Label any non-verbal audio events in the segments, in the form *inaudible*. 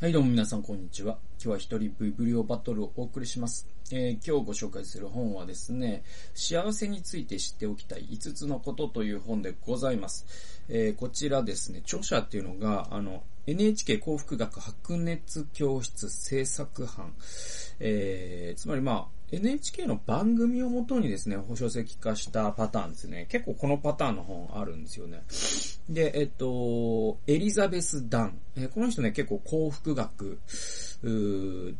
はい、どうも皆さん、こんにちは。今日は一人ブブリオバトルをお送りします。えー、今日ご紹介する本はですね、幸せについて知っておきたい5つのことという本でございます。えー、こちらですね、著者っていうのが、あの、NHK 幸福学白熱教室制作班。えー、つまりまあ、NHK の番組をもとにですね、保証席化したパターンですね。結構このパターンの本あるんですよね。で、えっと、エリザベス・ダン。え、この人ね、結構幸福学っ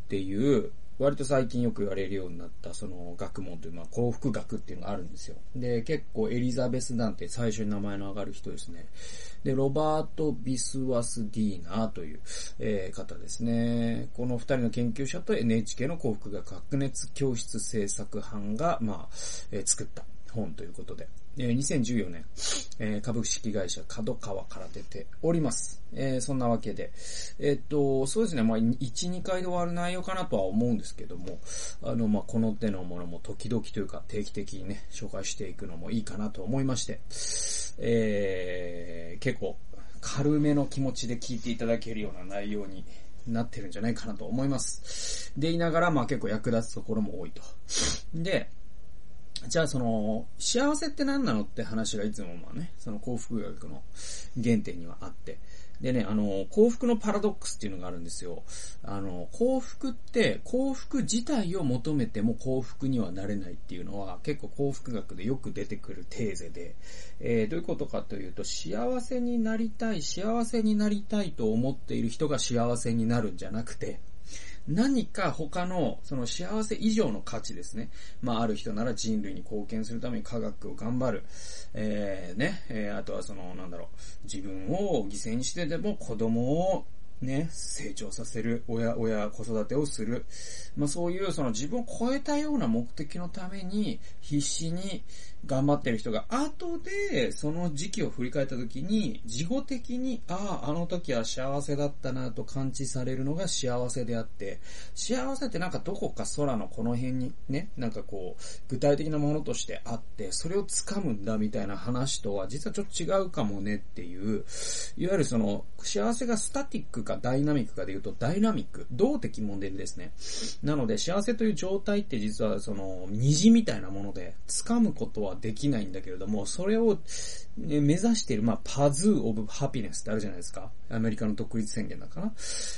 ていう、割と最近よく言われるようになったその学問というのは幸福学っていうのがあるんですよ。で、結構エリザベス・ダンって最初に名前の上がる人ですね。で、ロバート・ビスワス・ディーナーという、えー、方ですね。この二人の研究者と NHK の幸福学白熱教室制作班が、まあ、えー、作った本ということで。えー、2014年、えー、株式会社角川から出ております。えー、そんなわけで、えー、っと、そうですね、まあ、1、2回で終わる内容かなとは思うんですけども、あの、まあ、この手のものも時々というか定期的にね、紹介していくのもいいかなと思いまして、えー、結構、軽めの気持ちで聞いていただけるような内容になってるんじゃないかなと思います。で、いながら、まあ結構役立つところも多いと。で、じゃあその、幸せって何なのって話がいつもまあね、その幸福学の原点にはあって。でね、あの、幸福のパラドックスっていうのがあるんですよ。あの、幸福って、幸福自体を求めても幸福にはなれないっていうのは、結構幸福学でよく出てくるテーゼで、えー、どういうことかというと、幸せになりたい、幸せになりたいと思っている人が幸せになるんじゃなくて、何か他の、その幸せ以上の価値ですね。まあ、ある人なら人類に貢献するために科学を頑張る。えー、ね、えー、あとはその、なんだろう、自分を犠牲にしてでも子供をね、成長させる、親、親、子育てをする。まあそういうその自分を超えたような目的のために必死に頑張ってる人が後でその時期を振り返った時に事後的に、ああ、あの時は幸せだったなと感知されるのが幸せであって、幸せってなんかどこか空のこの辺にね、なんかこう、具体的なものとしてあって、それを掴むんだみたいな話とは実はちょっと違うかもねっていう、いわゆるその幸せがスタティックかダイナミックかで言うと、ダイナミック、動的モデルですね。なので、幸せという状態って実はその、虹みたいなもので、掴むことはできないんだけれども、それを、ね、目指している、まあ、パズーオブハピネスってあるじゃないですか。アメリカの独立宣言だかな。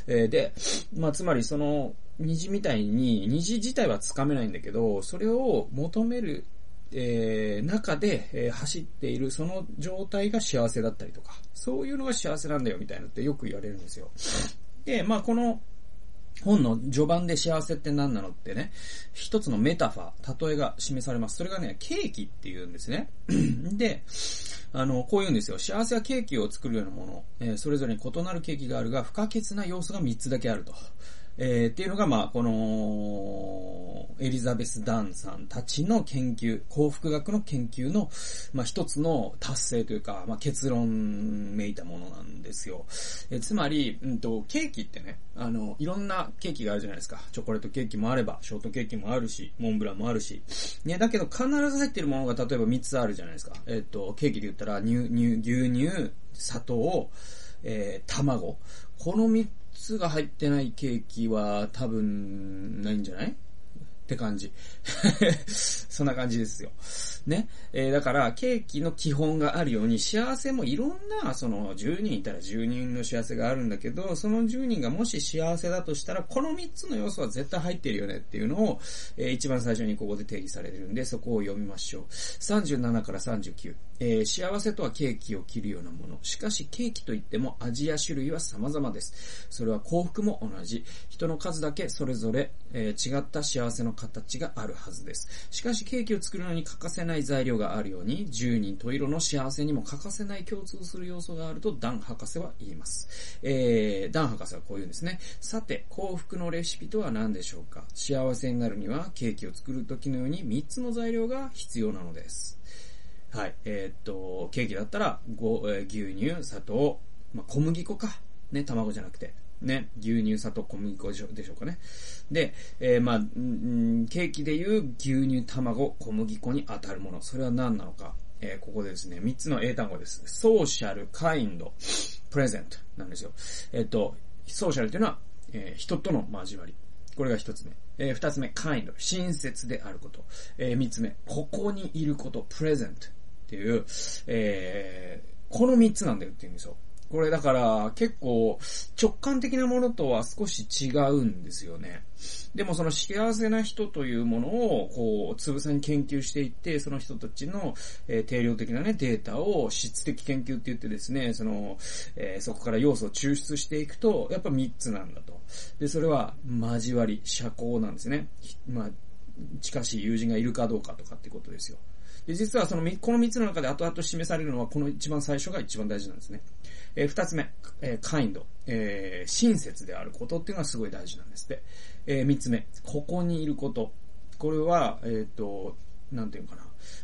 えー、で、まあ、つまりその、虹みたいに、虹自体は掴めないんだけど、それを求めるえー、中で、えー、走っているその状態が幸せだったりとか、そういうのが幸せなんだよみたいなってよく言われるんですよ。で、まあこの本の序盤で幸せって何なのってね、一つのメタファー、例えが示されます。それがね、ケーキって言うんですね。*clears throat* で、あの、こう言うんですよ。幸せはケーキを作るようなもの、えー、それぞれに異なるケーキがあるが、不可欠な要素が3つだけあると。えー、っていうのが、まあ、この、エリザベス・ダンさんたちの研究、幸福学の研究の、まあ、一つの達成というか、まあ、結論めいたものなんですよ。えー、つまり、うんと、ケーキってね、あの、いろんなケーキがあるじゃないですか。チョコレートケーキもあれば、ショートケーキもあるし、モンブランもあるし。ね、だけど必ず入ってるものが例えば3つあるじゃないですか。えっ、と、ケーキで言ったら、乳、乳、牛乳、砂糖、えー、卵。この3酢が入ってないケーキは多分ないんじゃない？って感じ。*laughs* そんな感じですよ。ね。えー、だから、ケーキの基本があるように、幸せもいろんな、その、10人いたら10人の幸せがあるんだけど、その10人がもし幸せだとしたら、この3つの要素は絶対入ってるよねっていうのを、えー、一番最初にここで定義されてるんで、そこを読みましょう。37から39。えー、幸せとはケーキを切るようなもの。しかし、ケーキといっても味や種類は様々です。それは幸福も同じ。人の数だけそれぞれ、えー、違った幸せの形があるはずです。しかし、ケーキを作るのに欠かせない材料があるように、十人十色の幸せにも欠かせない共通する要素があるとダン博士は言います。えー、ダン博士はこう言うんですね。さて、幸福のレシピとは何でしょうか？幸せになるには、ケーキを作る時のように3つの材料が必要なのです。はい。えー、っと、ケーキだったら、ご、えー、牛乳、砂糖、まあ、小麦粉か。ね、卵じゃなくて。ね、牛乳、砂糖、小麦粉でしょうかね。で、えー、まあ、んケーキでいう牛乳、卵、小麦粉に当たるもの。それは何なのか。えー、ここでですね、3つの英単語です。ソーシャル、カインド、プレゼントなんですよ。えっ、と、ソーシャルというのはえー、人との交わり。これが一つ目。えー、二つ目、kind, 親切であること。えー、三つ目、ここにいること、present っていう、えー、この三つなんだよって言うんですよ。これだから結構直感的なものとは少し違うんですよね。でもその幸せな人というものをこうつぶさに研究していって、その人たちの、えー、定量的なねデータを質的研究って言ってですね、その、えー、そこから要素を抽出していくと、やっぱ3つなんだと。で、それは交わり、社交なんですね。まあ、近しい友人がいるかどうかとかってことですよ。で、実はその、この3つの中で後々示されるのは、この一番最初が一番大事なんですね。えー、二つ目、えー、kind、えー、親切であることっていうのはすごい大事なんですって。えー、三つ目、ここにいること。これは、えっ、と、なんていうかな。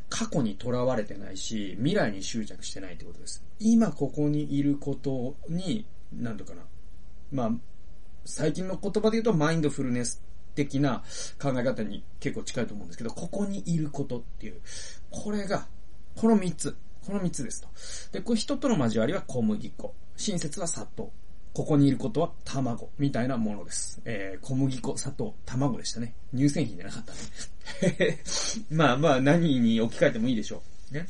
過去にとらわれてないし、未来に執着してないってことです。今ここにいることに、なんとかな。まあ、最近の言葉で言うとマインドフルネス的な考え方に結構近いと思うんですけど、ここにいることっていう。これが、この三つ。この三つですと。で、これ人との交わりは小麦粉。親切は砂糖。ここにいることは卵。みたいなものです。えー、小麦粉、砂糖、卵でしたね。乳製品じゃなかったね。*laughs* まあまあ、何に置き換えてもいいでしょう。ね。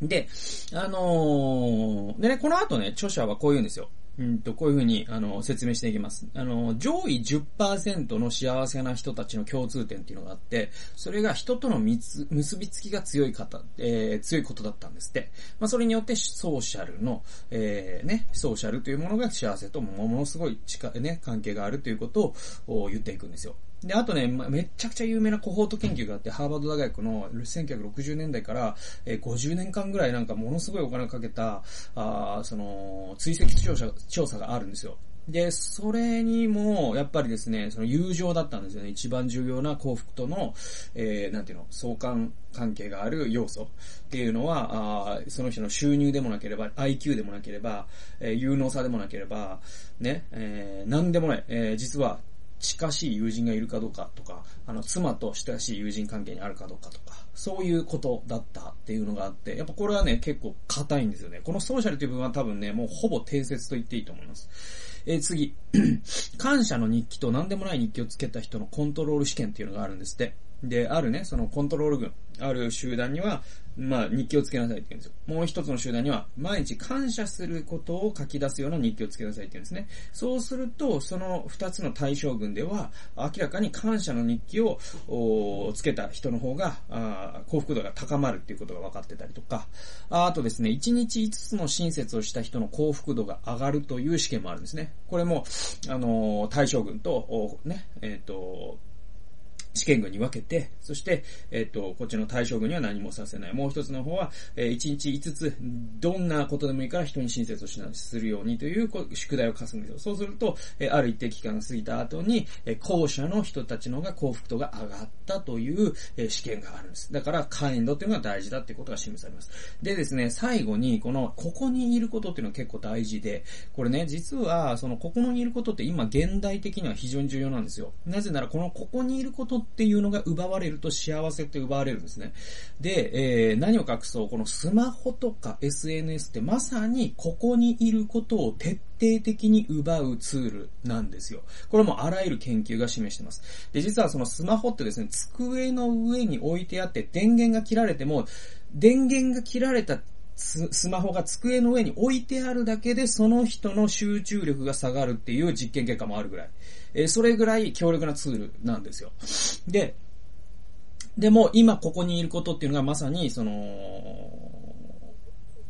で、あのー、でね、この後ね、著者はこう言うんですよ。うんと、こういうふうに、あの、説明していきます。あの、上位10%の幸せな人たちの共通点っていうのがあって、それが人との結びつきが強い方、えー、強いことだったんですって。まあ、それによってソーシャルの、えー、ね、ソーシャルというものが幸せとものすごい近いね、関係があるということを言っていくんですよ。で、あとね、めちゃくちゃ有名なコホート研究があって、ハーバード大学の1960年代から、えー、50年間ぐらいなんかものすごいお金をかけた、あその、追跡調査、調査があるんですよ。で、それにも、やっぱりですね、その友情だったんですよね。一番重要な幸福との、えー、なんていうの、相関関係がある要素っていうのは、あその人の収入でもなければ、IQ でもなければ、えー、有能さでもなければ、ね、えー、なんでもない、えー、実は近しい友人がいるかどうかとか、あの、妻と親しい友人関係にあるかどうかとか、そういうことだったっていうのがあって、やっぱこれはね、結構硬いんですよね。このソーシャルという部分は多分ね、もうほぼ定説と言っていいと思います。えー、次。*clears throat* 感謝の日記と何でもない日記をつけた人のコントロール試験っていうのがあるんですって。で、あるね、そのコントロール軍、ある集団には、まあ、日記をつけなさいって言うんですよ。もう一つの集団には、毎日感謝することを書き出すような日記をつけなさいって言うんですね。そうすると、その二つの対象群では、明らかに感謝の日記をつけた人の方があ、幸福度が高まるっていうことが分かってたりとか、あとですね、一日五つの親切をした人の幸福度が上がるという試験もあるんですね。これも、あのー、対象群と、ね、えっ、ー、と、試験群に分けて、そして、えっ、と、こっちの対象群には何もさせない。もう一つの方は、えー、1日5つ、どんなことでもいいから人に親切をしな、するようにという宿題を課すんですよ。そうすると、えー、ある一定期間が過ぎた後に、えー、後者の人たちの方が幸福度が上がったという、えー、試験があるんです。だから、カインドっていうのが大事だってことが示されます。でですね、最後に、この、ここにいることっていうのは結構大事で、これね、実は、その、ここにいることって今、現代的には非常に重要なんですよ。なぜなら、この、ここにいることっていうのが奪われると幸せって奪われるんですね。で、えー、何を隠そう、このスマホとか SNS ってまさにここにいることを徹底的に奪うツールなんですよ。これもあらゆる研究が示してます。で、実はそのスマホってですね、机の上に置いてあって電源が切られても、電源が切られたスマホが机の上に置いてあるだけでその人の集中力が下がるっていう実験結果もあるぐらい。えー、それぐらい強力なツールなんですよ。で、でも今ここにいることっていうのがまさにその、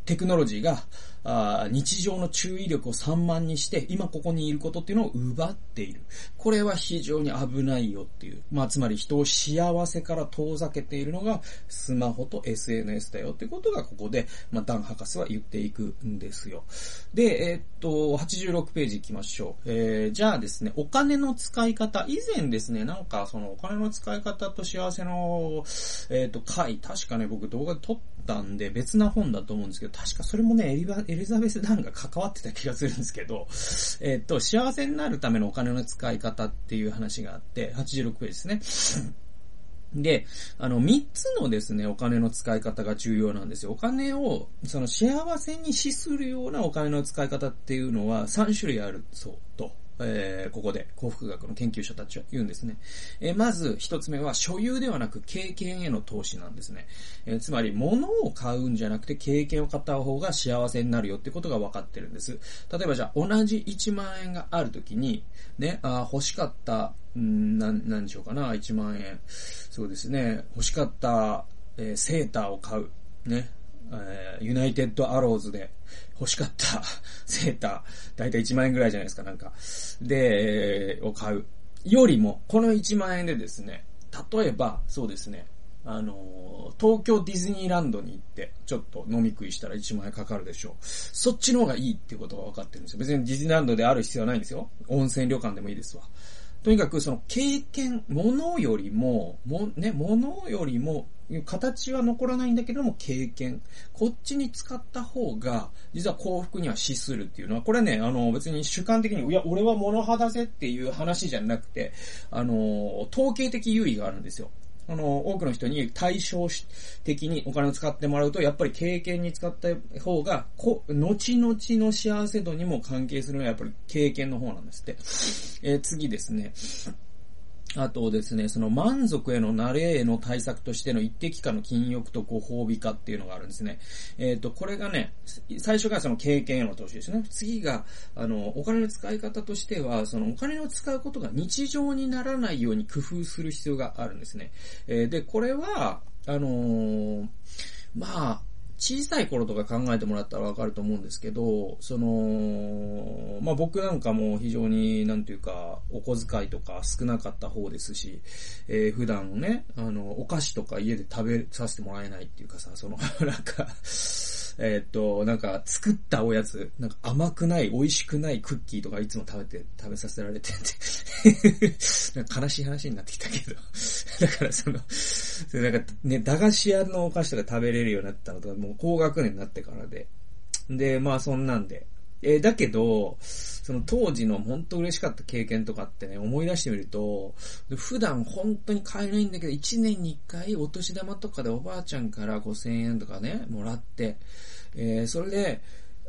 テクノロジーがあ日常の注意力を散漫にして、今ここにいることっていうのを奪っている。これは非常に危ないよっていう。まあ、つまり人を幸せから遠ざけているのがスマホと SNS だよっていうことがここで、まあ、ダン博士は言っていくんですよ。で、えー、っと、86ページ行きましょう。えー、じゃあですね、お金の使い方。以前ですね、なんかそのお金の使い方と幸せの、えー、っと、回、確かね、僕動画で撮ったんで別な本だと思うんですけど、確かそれもね、エリザベス・ダンが関わってた気がするんですけど、えっと、幸せになるためのお金の使い方っていう話があって、86ページですね。で、あの、三つのですね、お金の使い方が重要なんですよ。お金を、その幸せに資するようなお金の使い方っていうのは3種類あるそうと。えー、ここで幸福学の研究者たちは言うんですね。えー、まず一つ目は所有ではなく経験への投資なんですね。えー、つまり物を買うんじゃなくて経験を買った方が幸せになるよってことが分かってるんです。例えばじゃあ同じ1万円があるときに、ね、あ欲しかった、んなん、なんでしょうかな、1万円。そうですね、欲しかった、えー、セーターを買う。ね、えー、ユナイテッドアローズで欲しかった *laughs* セーター、だいたい1万円ぐらいじゃないですか、なんか。で、を買う。よりも、この1万円でですね、例えば、そうですね、あの東京ディズニーランドに行って、ちょっと飲み食いしたら1万円かかるでしょう。そっちの方がいいっていうことが分かってるんですよ。別にディズニーランドである必要はないんですよ。温泉旅館でもいいですわ。とにかくその経験、ものよりも、も、ね、ものよりも、形は残らないんだけども、経験。こっちに使った方が、実は幸福には資するっていうのは、これね、あの、別に主観的に、いや、俺は物派だぜっていう話じゃなくて、あの、統計的優位があるんですよ。あの、多くの人に対照的にお金を使ってもらうと、やっぱり経験に使った方が、こ、後々の幸せ度にも関係するのはやっぱり経験の方なんですって。えー、次ですね。あとですね、その満足への慣れへの対策としての一定期間の禁欲とご褒美化っていうのがあるんですね。えっ、ー、と、これがね、最初がその経験への投資ですね。次が、あの、お金の使い方としては、そのお金を使うことが日常にならないように工夫する必要があるんですね。えー、で、これは、あのー、まあ、小さい頃とか考えてもらったらわかると思うんですけど、その、まあ、僕なんかも非常に、なんていうか、お小遣いとか少なかった方ですし、えー、普段ね、あの、お菓子とか家で食べさせてもらえないっていうかさ、その、*laughs* なんかえー、っと、なんか、作ったおやつ、なんか甘くない、美味しくないクッキーとかいつも食べて、食べさせられてて *laughs* なんか悲しい話になってきたけど *laughs* だからその、なんかね、駄菓子屋のお菓子とか食べれるようになったのとか、もう高学年になってからで。で、まあそんなんで。えー、だけど、その当時の本当嬉しかった経験とかってね、思い出してみると、普段本当に買えないんだけど、1年に1回お年玉とかでおばあちゃんから5000円とかね、もらって、えー、それで、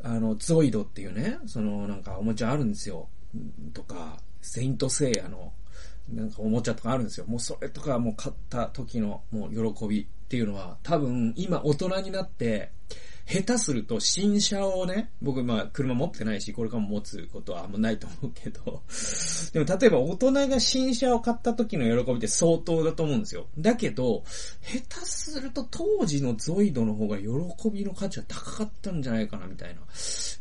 あの、ゾイドっていうね、そのなんかおもちゃあるんですよ。とか、セイントセイヤの、なんかおもちゃとかあるんですよ。もうそれとかもう買った時のもう喜びっていうのは、多分今大人になって、下手すると新車をね、僕まあ車持ってないし、これからも持つことはあんまないと思うけど、でも例えば大人が新車を買った時の喜びって相当だと思うんですよ。だけど、下手すると当時のゾイドの方が喜びの価値は高かったんじゃないかなみたいな。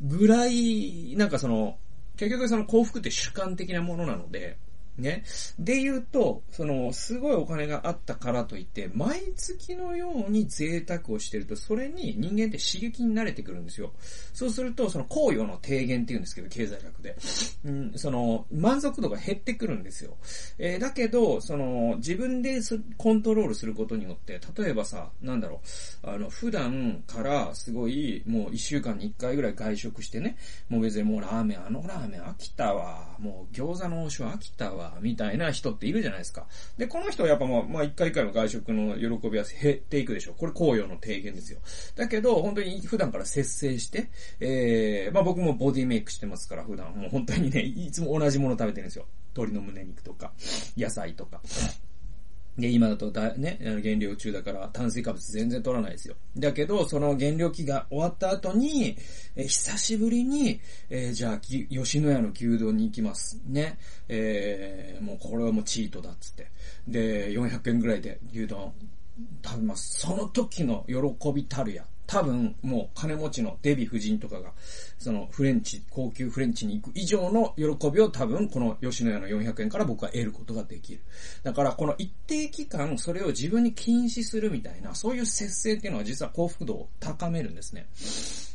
ぐらい、なんかその、結局その幸福って主観的なものなので、ね。で言うと、その、すごいお金があったからといって、毎月のように贅沢をしてると、それに人間って刺激に慣れてくるんですよ。そうすると、その、供与の低減って言うんですけど、経済学で。うん、その、満足度が減ってくるんですよ。えー、だけど、その、自分でコントロールすることによって、例えばさ、なんだろう、あの、普段からすごい、もう一週間に一回ぐらい外食してね、もう別にもうラーメン、あのラーメン飽きたわ、もう餃子の王将飽きたわ、みたいな人っているじゃないですか。で、この人はやっぱまあ、まあ、一回一回の外食の喜びは減っていくでしょう。これ紅葉の提言ですよ。だけど、本当に普段から節制して、えー、まあ僕もボディメイクしてますから、普段。もう本当にね、いつも同じもの食べてるんですよ。鶏の胸肉とか、野菜とか。で、今だとだ、ね、減量中だから炭水化物全然取らないですよ。だけど、その減量期が終わった後に、え久しぶりに、えー、じゃあ、吉野家の牛丼に行きます。ね。えー、もうこれはもうチートだっつって。で、400円ぐらいで牛丼食べます。その時の喜びたるや。多分、もう金持ちのデヴィ夫人とかが、そのフレンチ、高級フレンチに行く以上の喜びを多分、この吉野家の400円から僕は得ることができる。だから、この一定期間、それを自分に禁止するみたいな、そういう節制っていうのは実は幸福度を高めるんですね。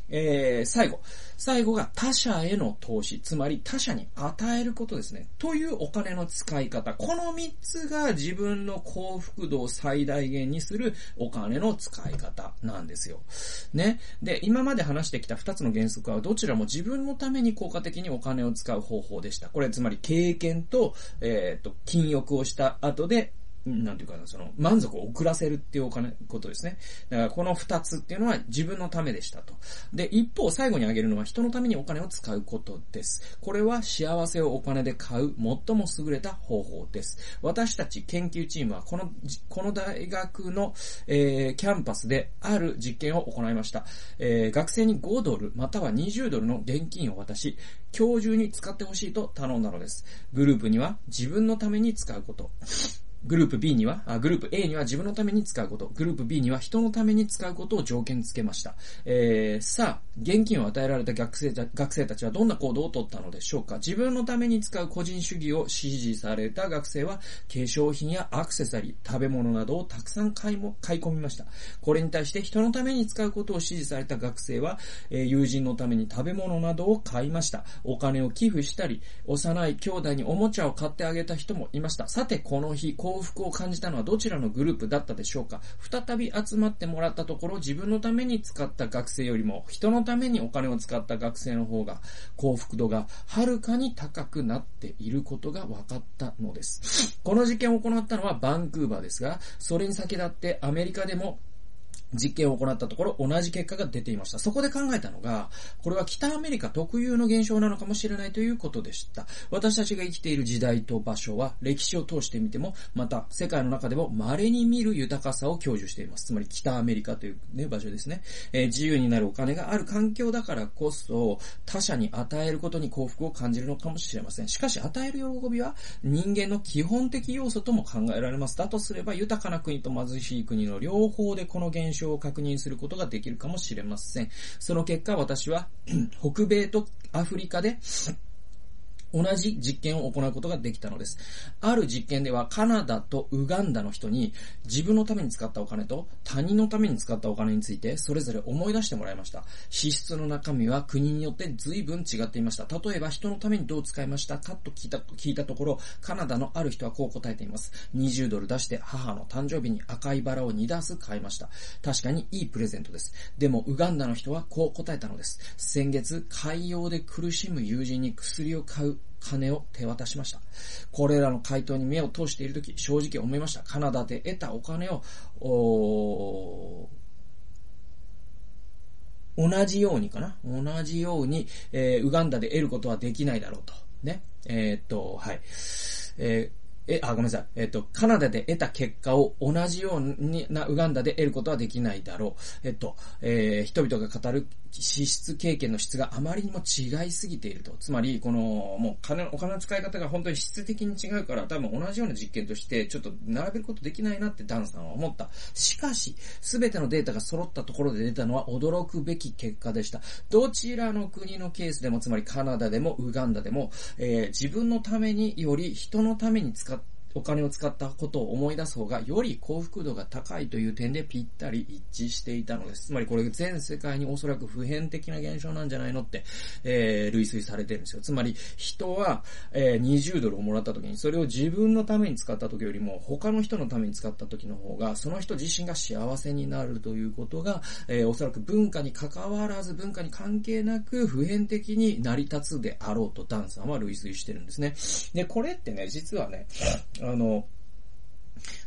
えー、最後。最後が他者への投資。つまり他者に与えることですね。というお金の使い方。この3つが自分の幸福度を最大限にするお金の使い方なんですよ。ね。で、今まで話してきた2つの原則はどちらも自分のために効果的にお金を使う方法でした。これつまり経験と、えっ、ー、と、禁欲をした後でなんていうかな、その、満足を遅らせるっていうお金、ことですね。だからこの二つっていうのは自分のためでしたと。で、一方、最後に挙げるのは人のためにお金を使うことです。これは幸せをお金で買う最も優れた方法です。私たち研究チームはこの、この大学の、えー、キャンパスである実験を行いました。えー、学生に5ドルまたは20ドルの現金を渡し、今日中に使ってほしいと頼んだのです。グループには自分のために使うこと。グループ B にはあ、グループ A には自分のために使うこと、グループ B には人のために使うことを条件付けました。えー、さあ、現金を与えられた学生学生たちはどんな行動をとったのでしょうか自分のために使う個人主義を支持された学生は、化粧品やアクセサリー、食べ物などをたくさん買いも、買い込みました。これに対して人のために使うことを支持された学生は、えー、友人のために食べ物などを買いました。お金を寄付したり、幼い兄弟におもちゃを買ってあげた人もいました。さて、この日、幸福を感じたのはどちらのグループだったでしょうか？再び集まってもらったところ、自分のために使った学生よりも、人のためにお金を使った学生の方が、幸福度がはるかに高くなっていることが分かったのです。この実験を行ったのはバンクーバーですが、それに先立ってアメリカでも実験を行ったところ同じ結果が出ていました。そこで考えたのが、これは北アメリカ特有の現象なのかもしれないということでした。私たちが生きている時代と場所は歴史を通してみても、また世界の中でも稀に見る豊かさを享受しています。つまり北アメリカという、ね、場所ですね、えー、自由になるお金がある環境だからこそ、他者に与えることに幸福を感じるのかもしれません。しかし与える喜びは人間の基本的要素とも考えられます。だとすれば豊かな国と貧しい国の両方でこの現象を確認することができるかもしれません。その結果私は *clears throat* 北米とアフリカで同じ実験を行うことができたのです。ある実験ではカナダとウガンダの人に自分のために使ったお金と他人のために使ったお金についてそれぞれ思い出してもらいました。支出の中身は国によって随分違っていました。例えば人のためにどう使いましたか？と聞いた聞いたところ、カナダのある人はこう答えています。20ドル出して母の誕生日に赤いバラを2ダース買いました。確かにいいプレゼントです。でもウガンダの人はこう答えたのです。先月、海洋で苦しむ友人に薬を買う金を手渡しました。これらの回答に目を通しているとき、正直思いました。カナダで得たお金を、同じようにかな？同じように、えー、ウガンダで得ることはできないだろうと。ね。えー、っと、はい。えーえ、あ、ごめんなさい。えっ、と、カナダで得た結果を同じようになウガンダで得ることはできないだろう。えっと、えー、人々が語る支出経験の質があまりにも違いすぎていると。つまり、この、もう金、お金の使い方が本当に質的に違うから、多分同じような実験として、ちょっと並べることできないなってダンさんは思った。しかし、すべてのデータが揃ったところで出たのは驚くべき結果でした。どちらの国のケースでも、つまりカナダでもウガンダでも、えー、自分のためにより人のために使お金を使ったことを思い出す方がより幸福度が高いという点でぴったり一致していたのです。つまりこれ全世界におそらく普遍的な現象なんじゃないのって、えー、類推されてるんですよ。つまり人は、えー、20ドルをもらった時にそれを自分のために使った時よりも他の人のために使った時の方がその人自身が幸せになるということが、えー、おそらく文化に関わらず文化に関係なく普遍的に成り立つであろうとダンさんは類推してるんですね。で、これってね、実はね、あの、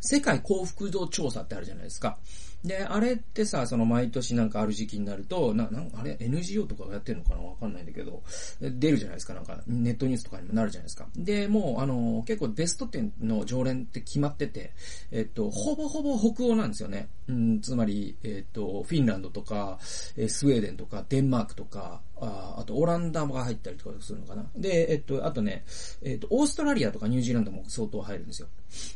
世界幸福度調査ってあるじゃないですか。で、あれってさ、その毎年なんかある時期になると、な、なんあれ NGO とかがやってるのかな？わかんないんだけど、出るじゃないですか、なんかネットニュースとかにもなるじゃないですか。で、もうあの、結構ベスト10の常連って決まってて、えっと、ほぼほぼ北欧なんですよね。うん、つまり、えっと、フィンランドとか、スウェーデンとか、デンマークとか、ああと、オランダが入ったりとかするのかな。で、えっと、あとね、えっと、オーストラリアとかニュージーランドも相当入るんですよ。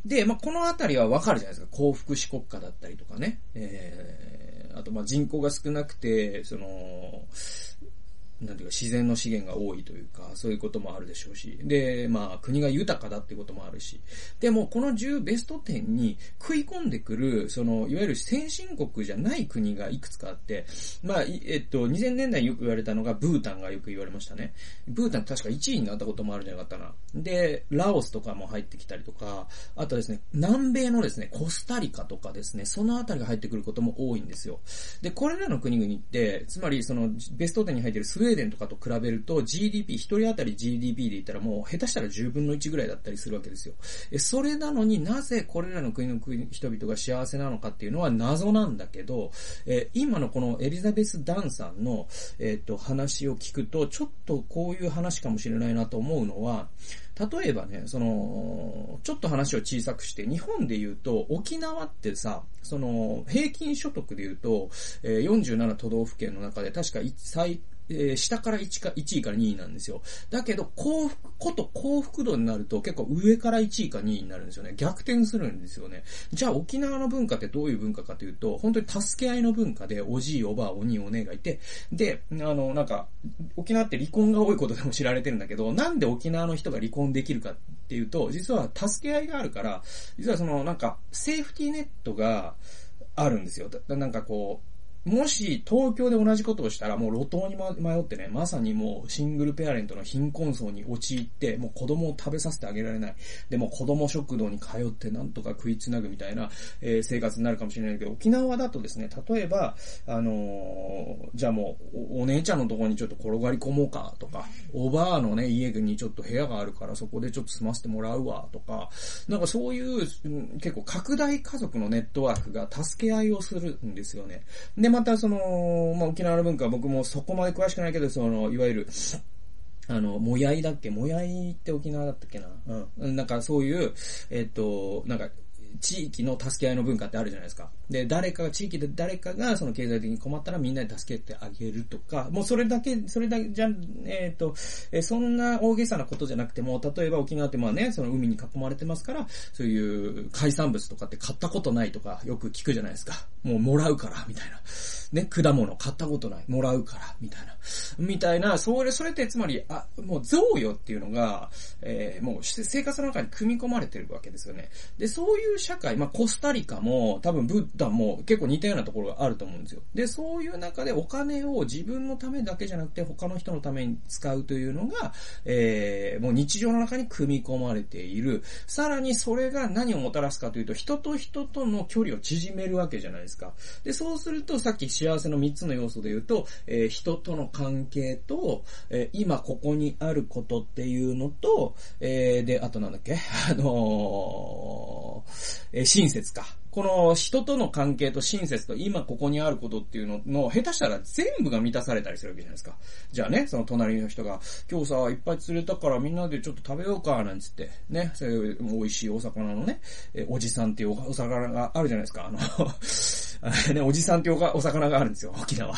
で、まあ、このあたりはわかるじゃないですか。幸福史国家だったりとかね。えー、あと、ま、人口が少なくて、その、なんていうか自然の資源が多いというか、そういうこともあるでしょうし。で、まあ国が豊かだっていうこともあるし。でもこの10ベスト10に食い込んでくる、その、いわゆる先進国じゃない国がいくつかあって、まあ、えっと、2000年代によく言われたのがブータンがよく言われましたね。ブータン確か1位になったこともあるんじゃなかったな。で、ラオスとかも入ってきたりとか、あとですね、南米のですね、コスタリカとかですね、そのあたりが入ってくることも多いんですよ。で、これらの国々って、つまりそのベスト10に入ってるウェーデンとかと比べると GDP、一人当たり GDP で言ったらもう下手したら10分の1ぐらいだったりするわけですよ。え、それなのになぜこれらの国の人々が幸せなのかっていうのは謎なんだけど、え今のこのエリザベス・ダンさんの、えっ、と、話を聞くと、ちょっとこういう話かもしれないなと思うのは、例えばね、その、ちょっと話を小さくして、日本で言うと、沖縄ってさ、その、平均所得で言うと、え、47都道府県の中で確か最えー、下から1か、1位から2位なんですよ。だけど、幸福、こと幸福度になると結構上から1位か2位になるんですよね。逆転するんですよね。じゃあ沖縄の文化ってどういう文化かというと、本当に助け合いの文化で、おじい、おばあ、お兄、お姉がいて、で、あの、なんか、沖縄って離婚が多いことでも知られてるんだけど、なんで沖縄の人が離婚できるかっていうと、実は助け合いがあるから、実はその、なんか、セーフティーネットが、あるんですよ。だなんかこう、もし東京で同じことをしたらもう路頭に迷ってね、まさにもうシングルペアレントの貧困層に陥って、もう子供を食べさせてあげられない。でも子供食堂に通ってなんとか食いつなぐみたいな、えー、生活になるかもしれないけど、沖縄だとですね、例えば、あのー、じゃあもうお、姉ちゃんのところにちょっと転がり込もうかとか、おばあのね、家にちょっと部屋があるからそこでちょっと住ませてもらうわとか、なんかそういう、結構拡大家族のネットワークが助け合いをするんですよね。で、またその、まあ、沖縄の文化は僕もそこまで詳しくないけど、その、いわゆる、あの、もやいだっけ？もやいって沖縄だったっけな？うん。なんかそういう、えっ、と、なんか、地域の助け合いの文化ってあるじゃないですか。で、誰かが、地域で誰かがその経済的に困ったらみんなで助けてあげるとか、もうそれだけ、それだけじゃ、えっ、ー、と、えそんな大げさなことじゃなくても、例えば沖縄ってまあね、その海に囲まれてますから、そういう海産物とかって買ったことないとかよく聞くじゃないですか。もうもらうから、みたいな。ね、果物買ったことない、もらうから、みたいな。みたいな、それ、それってつまり、あ、もう贈与っていうのが、えー、もう生活の中に組み込まれてるわけですよね。で、そういう社会、まあ、コスタリカも、多分ブッダも結構似たようなところがあると思うんですよ。で、そういう中でお金を自分のためだけじゃなくて他の人のために使うというのが、えー、もう日常の中に組み込まれている。さらにそれが何をもたらすかというと、人と人との距離を縮めるわけじゃないですか。で、そうすると、さっき幸せの3つの要素で言うと、えー、人との関係と、えー、今ここにあることっていうのと、えー、で、あとなんだっけ？あのー、えー、親切か。この人との関係と親切と今ここにあることっていうのの、下手したら全部が満たされたりするわけじゃないですか。じゃあね、その隣の人が、今日さ、いっぱい釣れたからみんなでちょっと食べようか、なんつって、ね、そういう美味しいお魚のね、えおじさんっていうお魚があるじゃないですか。あのね、おじさんってお魚があるんですよ、*laughs* 沖縄。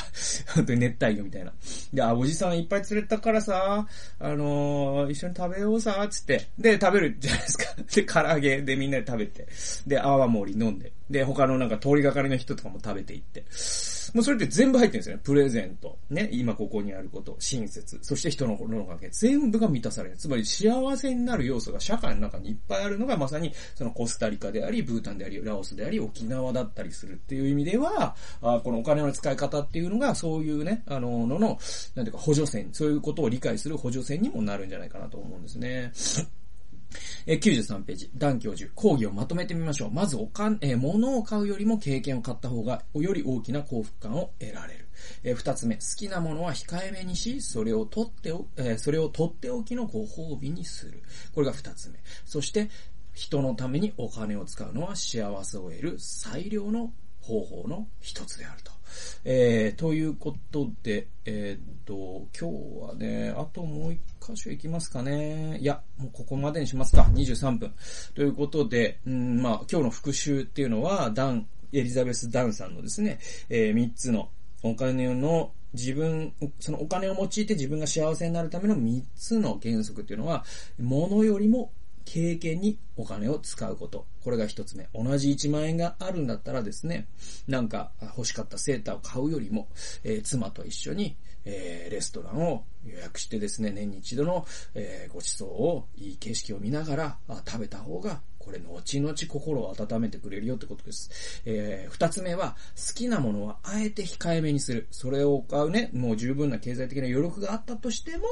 本当に熱帯魚みたいな。で、あ、おじさんいっぱい釣れたからさ、あのー、一緒に食べようさ、つって。で、食べるじゃないですか。*laughs* で、唐揚げでみんなで食べて。で、泡盛り飲んで。で、他のなんか通りがかりの人とかも食べていって。もうそれって全部入ってるんですよね。プレゼント。ね。今ここにあること。親切。そして人の心の関係。全部が満たされる。つまり幸せになる要素が社会の中にいっぱいあるのがまさにそのコスタリカであり、ブータンであり、ラオスであり、沖縄だったりするっていう意味では、あこのお金の使い方っていうのがそういうね、あの、のの、なんていうか補助線、そういうことを理解する補助線にもなるんじゃないかなと思うんですね。え93ページ、ダン教授、講義をまとめてみましょう。まず、おかん、えー、物を買うよりも経験を買った方が、より大きな幸福感を得られる。えー、二つ目、好きなものは控えめにし、それを取ってお、えー、それを取っておきのご褒美にする。これが二つ目。そして、人のためにお金を使うのは幸せを得る最良の方法の一つであると。えー、ということで、えー、っと、今日はね、あともう一箇所行きますかね。いや、もうここまでにしますか。23分。ということで、うん、まあ、今日の復習っていうのは、ダン、エリザベス・ダンさんのですね、えー、3つのお金の自分、そのお金を用いて自分が幸せになるための3つの原則っていうのは、物よりも経験にお金を使うこと。これが一つ目。同じ1万円があるんだったらですね、なんか欲しかったセーターを買うよりも、えー、妻と一緒に、えー、レストランを予約してですね、年に一度の、えー、ご馳走をいい景色を見ながら食べた方がこれ、後々心を温めてくれるよってことです。えー、二つ目は、好きなものはあえて控えめにする。それを買うね、もう十分な経済的な余力があったとしても、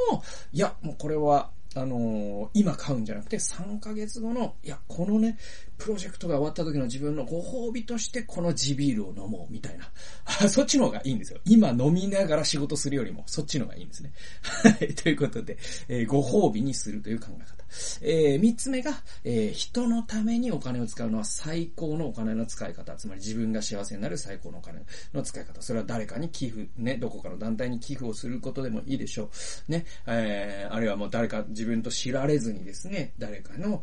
いや、もうこれは、あのー、今買うんじゃなくて3ヶ月後の、いや、このね、プロジェクトが終わった時の自分のご褒美としてこの地ビールを飲もうみたいな。*laughs* そっちの方がいいんですよ。今飲みながら仕事するよりもそっちの方がいいんですね。はい。*laughs* ということで、えー、ご褒美にするという考え方。えー、三つ目が、えー、人のためにお金を使うのは最高のお金の使い方。つまり自分が幸せになる最高のお金の使い方。それは誰かに寄付、ね、どこかの団体に寄付をすることでもいいでしょう。ね、えー、あるいはもう誰か自分と知られずにですね、誰かの、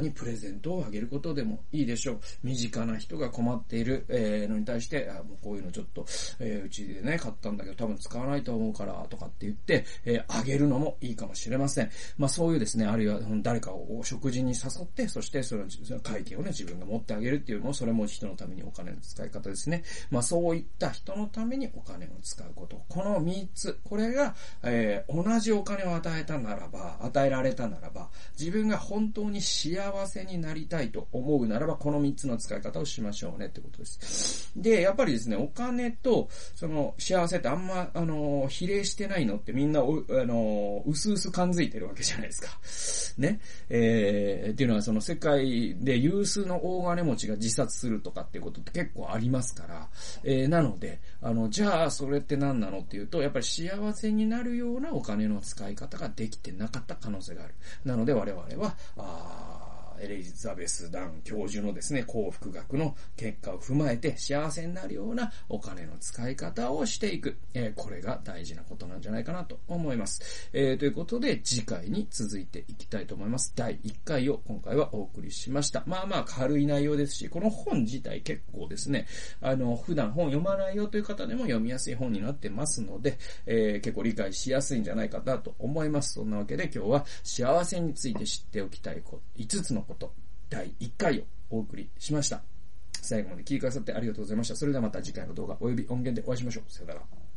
にプレゼントをあげることとでもいいでしょう。身近な人が困っている、えー、のに対して、あもうこういうのちょっと、えー、うちでね、買ったんだけど多分使わないと思うから、とかって言って、えー、あげるのもいいかもしれません。まあそういうですね、あるいは誰かを食事に誘って、そしてその会計をね、自分が持ってあげるっていうのも、それも人のためにお金の使い方ですね。まあそういった人のためにお金を使うこと。この3つ、これが、えー、同じお金を与えたならば、与えられたならば、自分が本当に幸せになりたいと思うならば、この3つの使い方をしましょうねってことです。で、やっぱりですね、お金と、その、幸せってあんま、あの、比例してないのってみんな、あの、うすうす感づいてるわけじゃないですか。ね。えー、っていうのはその世界で有数の大金持ちが自殺するとかっていうことって結構ありますから、えー、なので、あの、じゃあそれって何なのっていうと、やっぱり幸せになるようなお金の使い方ができてなかった可能性がある。なので我々は、あエリザベス・ダン教授のですね、幸福学の結果を踏まえて幸せになるようなお金の使い方をしていく。えー、これが大事なことなんじゃないかなと思います。えー、ということで、次回に続いていきたいと思います。第1回を今回はお送りしました。まあまあ軽い内容ですし、この本自体結構ですね、あの、普段本読まないよという方でも読みやすい本になってますので、えー、結構理解しやすいんじゃないかなと思います。そんなわけで今日は幸せについて知っておきたい5つのこと、第1回をお送りしました。最後まで聞いてくださってありがとうございました。それではまた次回の動画及び音源でお会いしましょう。さよなら。